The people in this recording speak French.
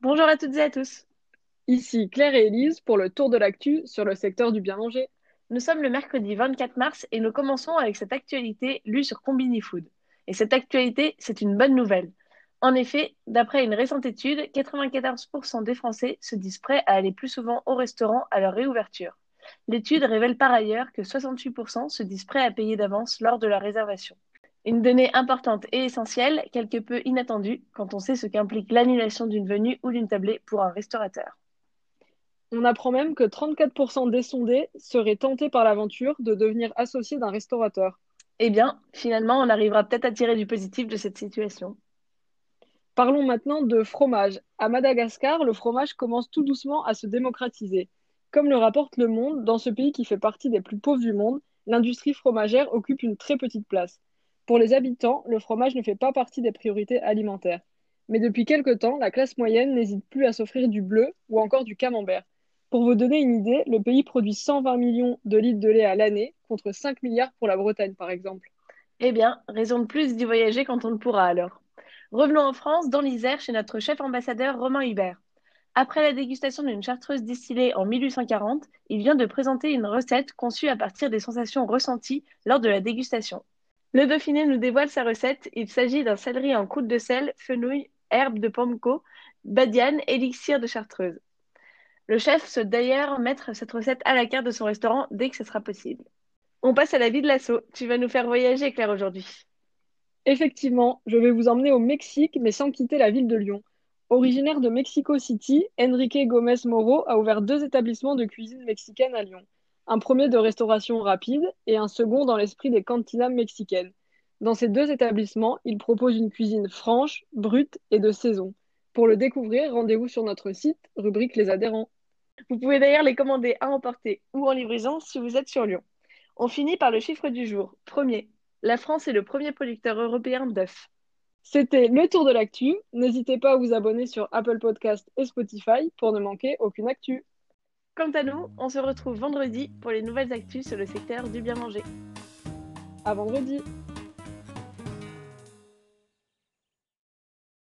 Bonjour à toutes et à tous. Ici Claire et Élise pour le tour de l'actu sur le secteur du bien manger. Nous sommes le mercredi 24 mars et nous commençons avec cette actualité lue sur Combini Food. Et cette actualité, c'est une bonne nouvelle. En effet, d'après une récente étude, 94% des Français se disent prêts à aller plus souvent au restaurant à leur réouverture. L'étude révèle par ailleurs que 68% se disent prêts à payer d'avance lors de la réservation. Une donnée importante et essentielle, quelque peu inattendue quand on sait ce qu'implique l'annulation d'une venue ou d'une tablée pour un restaurateur. On apprend même que 34% des sondés seraient tentés par l'aventure de devenir associés d'un restaurateur. Eh bien, finalement, on arrivera peut-être à tirer du positif de cette situation. Parlons maintenant de fromage. À Madagascar, le fromage commence tout doucement à se démocratiser. Comme le rapporte Le Monde, dans ce pays qui fait partie des plus pauvres du monde, l'industrie fromagère occupe une très petite place. Pour les habitants, le fromage ne fait pas partie des priorités alimentaires. Mais depuis quelque temps, la classe moyenne n'hésite plus à s'offrir du bleu ou encore du camembert. Pour vous donner une idée, le pays produit 120 millions de litres de lait à l'année, contre 5 milliards pour la Bretagne par exemple. Eh bien, raison de plus d'y voyager quand on le pourra alors. Revenons en France, dans l'Isère, chez notre chef ambassadeur Romain Hubert. Après la dégustation d'une chartreuse distillée en 1840, il vient de présenter une recette conçue à partir des sensations ressenties lors de la dégustation. Le Dauphiné nous dévoile sa recette. Il s'agit d'un céleri en croûte de sel, fenouil, herbe de pommeco, badiane, élixir de chartreuse. Le chef souhaite d'ailleurs mettre cette recette à la carte de son restaurant dès que ce sera possible. On passe à la vie de l'assaut. Tu vas nous faire voyager, Claire, aujourd'hui. Effectivement, je vais vous emmener au Mexique, mais sans quitter la ville de Lyon. Originaire de Mexico City, Enrique Gomez Moro a ouvert deux établissements de cuisine mexicaine à Lyon un premier de restauration rapide et un second dans l'esprit des cantinas mexicaines. Dans ces deux établissements, il propose une cuisine franche, brute et de saison. Pour le découvrir, rendez-vous sur notre site, rubrique Les adhérents. Vous pouvez d'ailleurs les commander à emporter ou en livraison si vous êtes sur Lyon. On finit par le chiffre du jour. Premier, la France est le premier producteur européen d'œufs. C'était le tour de l'actu. N'hésitez pas à vous abonner sur Apple Podcast et Spotify pour ne manquer aucune actu. Quant à nous, on se retrouve vendredi pour les nouvelles actus sur le secteur du bien manger. À vendredi!